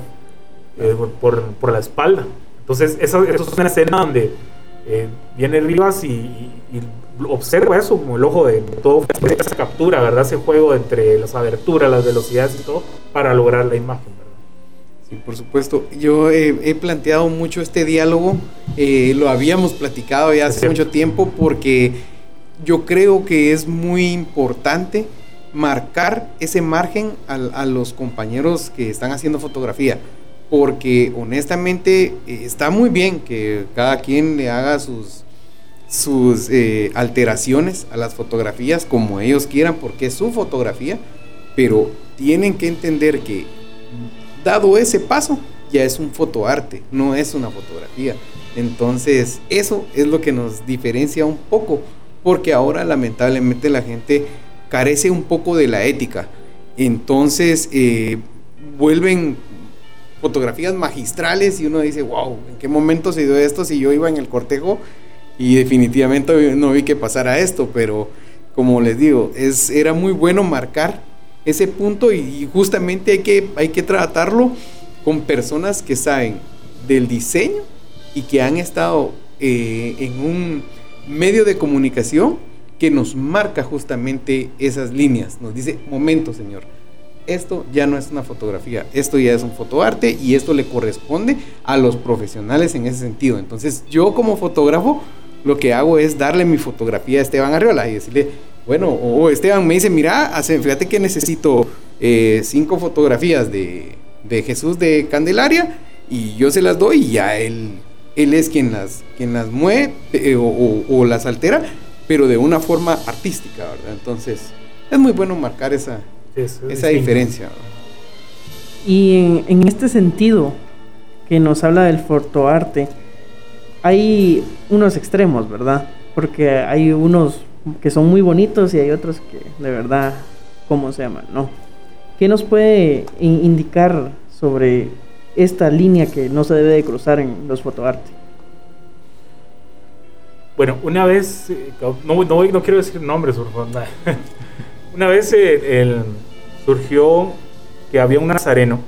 Eh, por, por, la espalda. Entonces, esa, eso es una escena donde eh, viene Rivas y, y, observa eso como el ojo de todo, esa captura, ¿verdad? Ese juego entre las aberturas, las velocidades y todo, para lograr la imagen. Sí, por supuesto. Yo he planteado mucho este diálogo, eh, lo habíamos platicado ya hace mucho tiempo porque yo creo que es muy importante marcar ese margen a, los compañeros que están haciendo fotografía, porque honestamente eh, está muy bien que cada quien le haga sus, sus eh, alteraciones a las fotografías como ellos quieran, porque es su fotografía, pero tienen que entender que dado ese paso, ya es un fotoarte, no es una fotografía. Entonces, eso es lo que nos diferencia un poco, porque ahora lamentablemente la gente carece un poco de la ética. Entonces, eh, vuelven fotografías magistrales y uno dice, wow, ¿en qué momento se dio esto si yo iba en el cortejo y definitivamente no vi que pasara esto? Pero como les digo, es, era muy bueno marcar ese punto y, justamente hay que, hay que tratarlo con personas que saben del diseño y que han estado eh, en un medio de comunicación que nos marca justamente esas líneas. Nos dice, momento señor, esto ya no es una fotografía, esto ya es un fotoarte y esto le corresponde a los profesionales en ese sentido. Entonces yo como fotógrafo lo que hago es darle mi fotografía a Esteban Arriola y decirle, bueno, o Esteban me dice, mira, fíjate que necesito eh, cinco fotografías de, Jesús de Candelaria y yo se las doy y ya él, él es quien las, quien las mueve eh, o, las altera, pero de una forma artística, ¿verdad? Entonces, es muy bueno marcar esa, esa diferencia. Y en, en, este sentido, que nos habla del fotoarte, hay unos extremos, ¿verdad? Porque hay unos que son muy bonitos y hay otros que de verdad, ¿cómo se llaman? No. ¿Qué nos puede indicar sobre esta línea que no se debe de cruzar en los fotoarte? Bueno, una vez, eh, no, no, no quiero decir nombres, por [laughs] una vez eh, surgió que había un nazareno,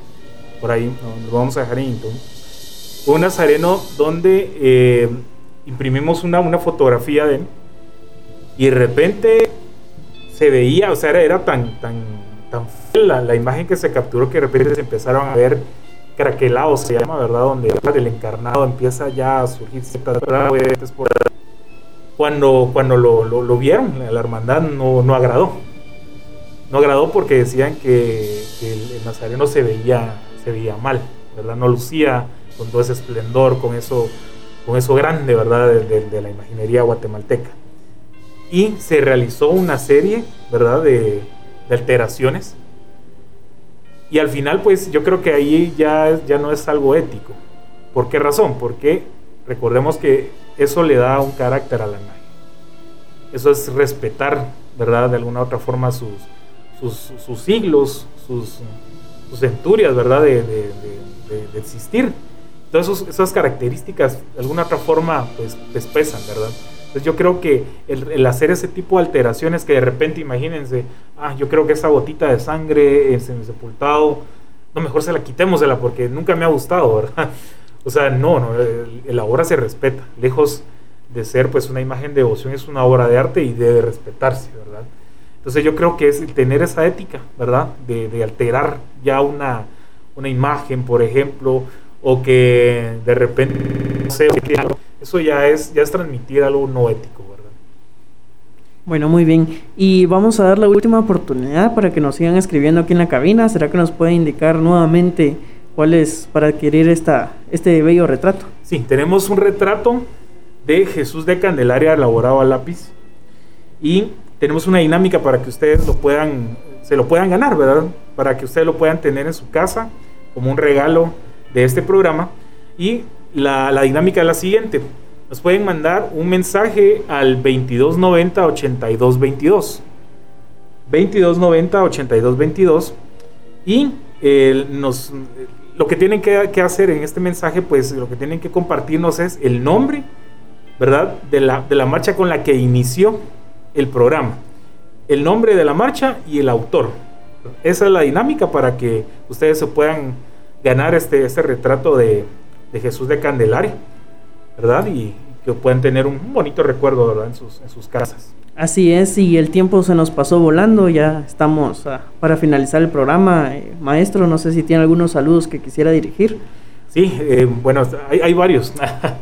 por ahí, lo vamos a dejar en un nazareno donde eh, imprimimos una, una fotografía de él y de repente se veía, o sea, era, tan, tan, tan la, la, imagen que se capturó que de repente se empezaron a ver craquelados, se llama, ¿verdad? Donde el encarnado empieza ya a surgir ciertas cuando, cuando lo, lo, vieron, la hermandad no, no agradó. No agradó porque decían que, el, nazareno se veía, se veía mal, ¿verdad? No lucía con todo ese esplendor, con eso, con eso grande, ¿verdad? de la imaginería guatemalteca y se realizó una serie, ¿verdad?, de, alteraciones. Y al final, pues yo creo que ahí ya, ya no es algo ético. ¿Por qué razón? Porque recordemos que eso le da un carácter a la imagen. Eso es respetar, ¿verdad?, de alguna otra forma sus, sus, siglos, sus, centurias, ¿verdad?, de, existir. Todas esas características, de alguna otra forma, pues, pues pesan, ¿verdad? Entonces yo creo que el, hacer ese tipo de alteraciones que de repente imagínense, ah, yo creo que esa gotita de sangre en sepultado, no, mejor se la quitémosela porque nunca me ha gustado, ¿verdad? [laughs] O sea, no, no, la obra se respeta, lejos de ser pues una imagen de devoción, es una obra de arte y debe respetarse, ¿verdad? Entonces yo creo que es tener esa ética, ¿verdad? De, de alterar ya una, una imagen, por ejemplo, o que de repente, no sé, eso ya es, ya es transmitir algo no ético, ¿verdad? Bueno, muy bien. Y vamos a dar la última oportunidad para que nos sigan escribiendo aquí en la cabina. ¿Será que nos puede indicar nuevamente cuál es para adquirir esta, este bello retrato? Sí, tenemos un retrato de Jesús de Candelaria elaborado a lápiz. Y tenemos una dinámica para que ustedes lo puedan, se lo puedan ganar, ¿verdad? Para que ustedes lo puedan tener en su casa como un regalo de este programa. Y la, la dinámica es la siguiente. Nos pueden mandar un mensaje al 2290 8222. 2290 8222 y nos lo que tienen que, que, hacer en este mensaje, pues lo que tienen que compartirnos es el nombre, ¿verdad? De la, de la marcha con la que inició el programa. El nombre de la marcha y el autor. Esa es la dinámica para que ustedes se puedan ganar este, este retrato de, de Jesús de Candelaria, ¿verdad? Y que puedan tener un bonito recuerdo, ¿verdad? En sus, en sus casas. Así es, y el tiempo se nos pasó volando, ya estamos ah, para finalizar el programa. Eh, maestro, no sé si tiene algunos saludos que quisiera dirigir. Sí, eh, bueno, hay, hay varios.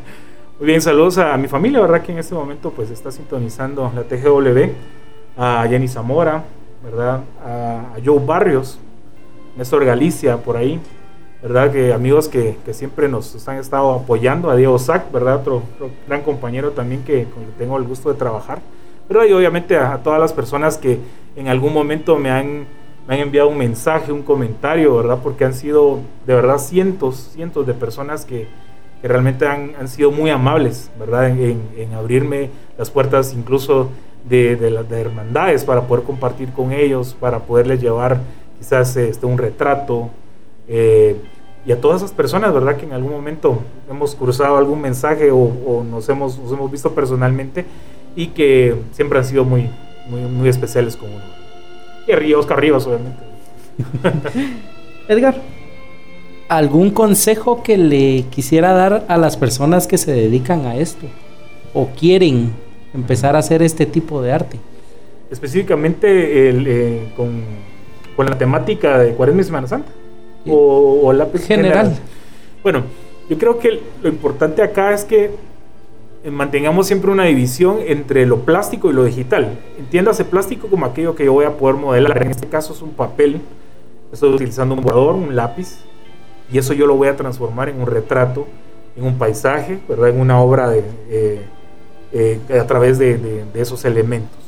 [laughs] Muy bien, saludos a mi familia, ¿verdad? Que en este momento pues está sintonizando la TGW, a Jenny Zamora, ¿verdad? A, a Joe Barrios, Néstor Galicia, por ahí, ¿verdad? Que amigos que, que, siempre nos han estado apoyando, a Diego Sack, ¿verdad? Otro, otro, gran compañero también que con el que tengo el gusto de trabajar, ¿verdad? Y obviamente a, a, todas las personas que en algún momento me han, me han enviado un mensaje, un comentario, ¿verdad? Porque han sido de verdad cientos, cientos de personas que, que realmente han, han, sido muy amables, ¿verdad? En, en, abrirme las puertas incluso de, de, de, hermandades para poder compartir con ellos, para poderles llevar quizás este, un retrato. Eh, y a todas esas personas, ¿verdad? Que en algún momento hemos cruzado algún mensaje o, o nos, hemos, nos hemos visto personalmente y que siempre han sido muy, muy, muy especiales con uno. Y arriba, Oscar Rivas, obviamente. [laughs] Edgar algún consejo que le quisiera dar a las personas que se dedican a esto o quieren empezar a hacer este tipo de arte? Específicamente el, eh, con, con, la temática de Cuaresma y Semana Santa o, o la general. general. Bueno, yo creo que lo importante acá es que mantengamos siempre una división entre lo plástico y lo digital. Entiéndase plástico como aquello que yo voy a poder modelar. En este caso es un papel. Estoy utilizando un borrador, un lápiz, y eso yo lo voy a transformar en un retrato, en un paisaje, ¿verdad? en una obra de, eh, eh, a través de, de, de, esos elementos.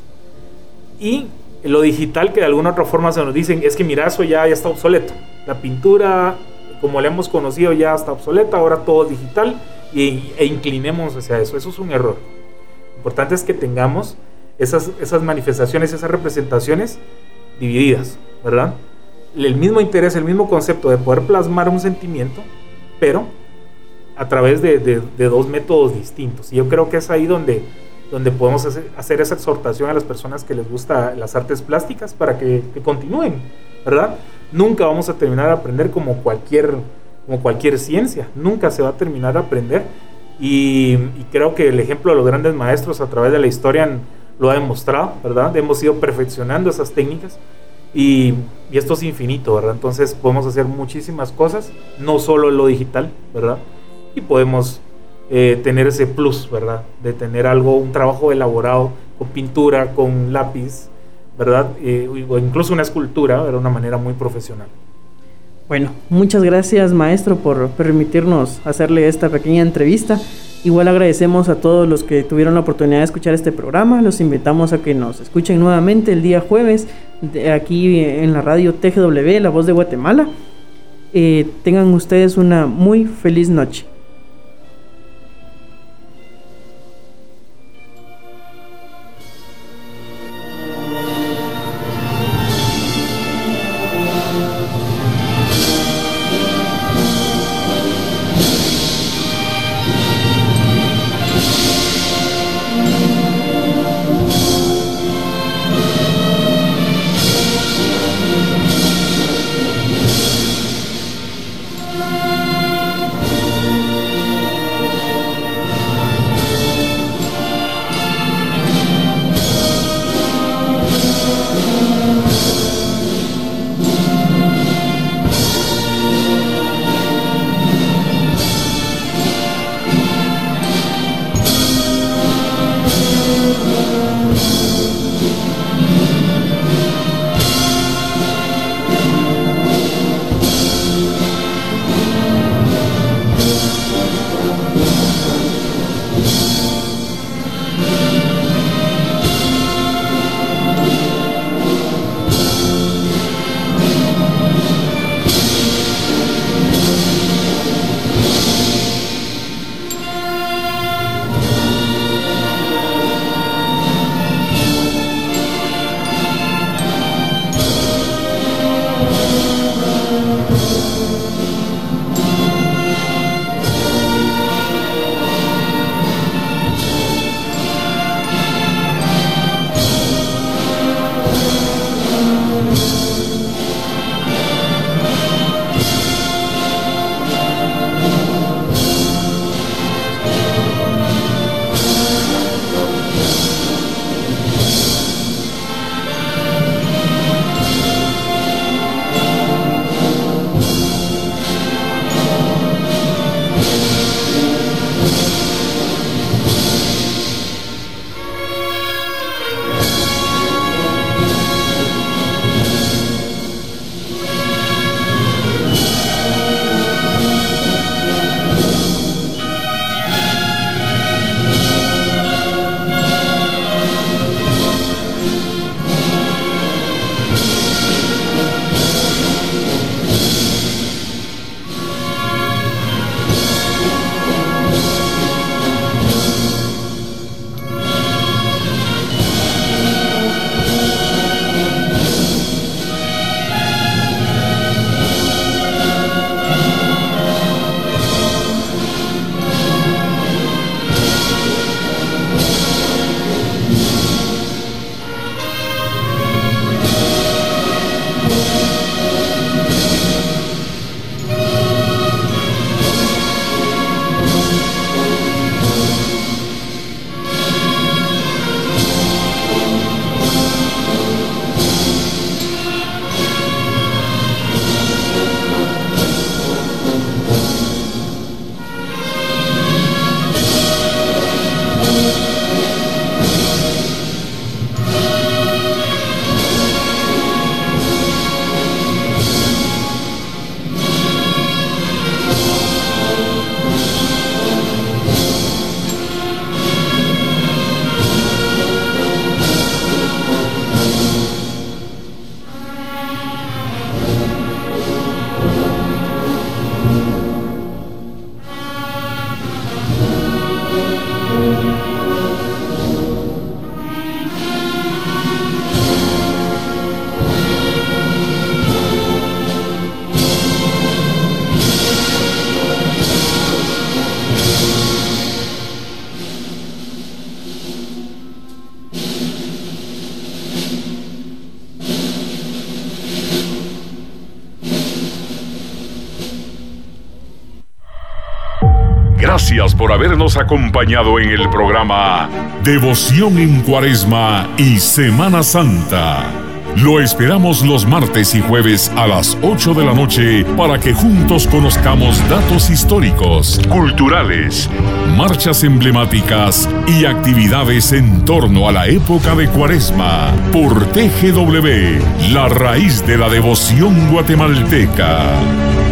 Y lo digital que de alguna otra forma se nos dicen es que mira, eso ya, ya está obsoleto. La pintura, como la hemos conocido, ya está obsoleta, ahora todo es digital y, e inclinemos hacia eso. Eso es un error. Lo importante es que tengamos esas, esas manifestaciones, esas representaciones divididas, ¿verdad? el mismo interés, el mismo concepto de poder plasmar un sentimiento, pero a través de, de, de dos métodos distintos. Y yo creo que es ahí donde, donde podemos hacer, esa exhortación a las personas que les gusta las artes plásticas para que, que, continúen, ¿verdad? Nunca vamos a terminar de aprender como cualquier, como cualquier ciencia, nunca se va a terminar de aprender. Y, y creo que el ejemplo de los grandes maestros a través de la historia lo ha demostrado, ¿verdad? Hemos ido perfeccionando esas técnicas y, y, esto es infinito, ¿verdad? Entonces podemos hacer muchísimas cosas, no solo lo digital, ¿verdad? Y podemos eh, tener ese plus, ¿verdad? De tener algo, un trabajo elaborado con pintura, con lápiz, ¿verdad? Eh, o incluso una escultura, de una manera muy profesional. Bueno, muchas gracias maestro por permitirnos hacerle esta pequeña entrevista. Igual agradecemos a todos los que tuvieron la oportunidad de escuchar este programa. Los invitamos a que nos escuchen nuevamente el día jueves de aquí en la radio TGW, La Voz de Guatemala. Eh, tengan ustedes una muy feliz noche. Habernos acompañado en el programa Devoción en Cuaresma y Semana Santa. Lo esperamos los martes y jueves a las 8 de la noche para que juntos conozcamos datos históricos, culturales, marchas emblemáticas y actividades en torno a la época de Cuaresma por TGW, la raíz de la devoción guatemalteca.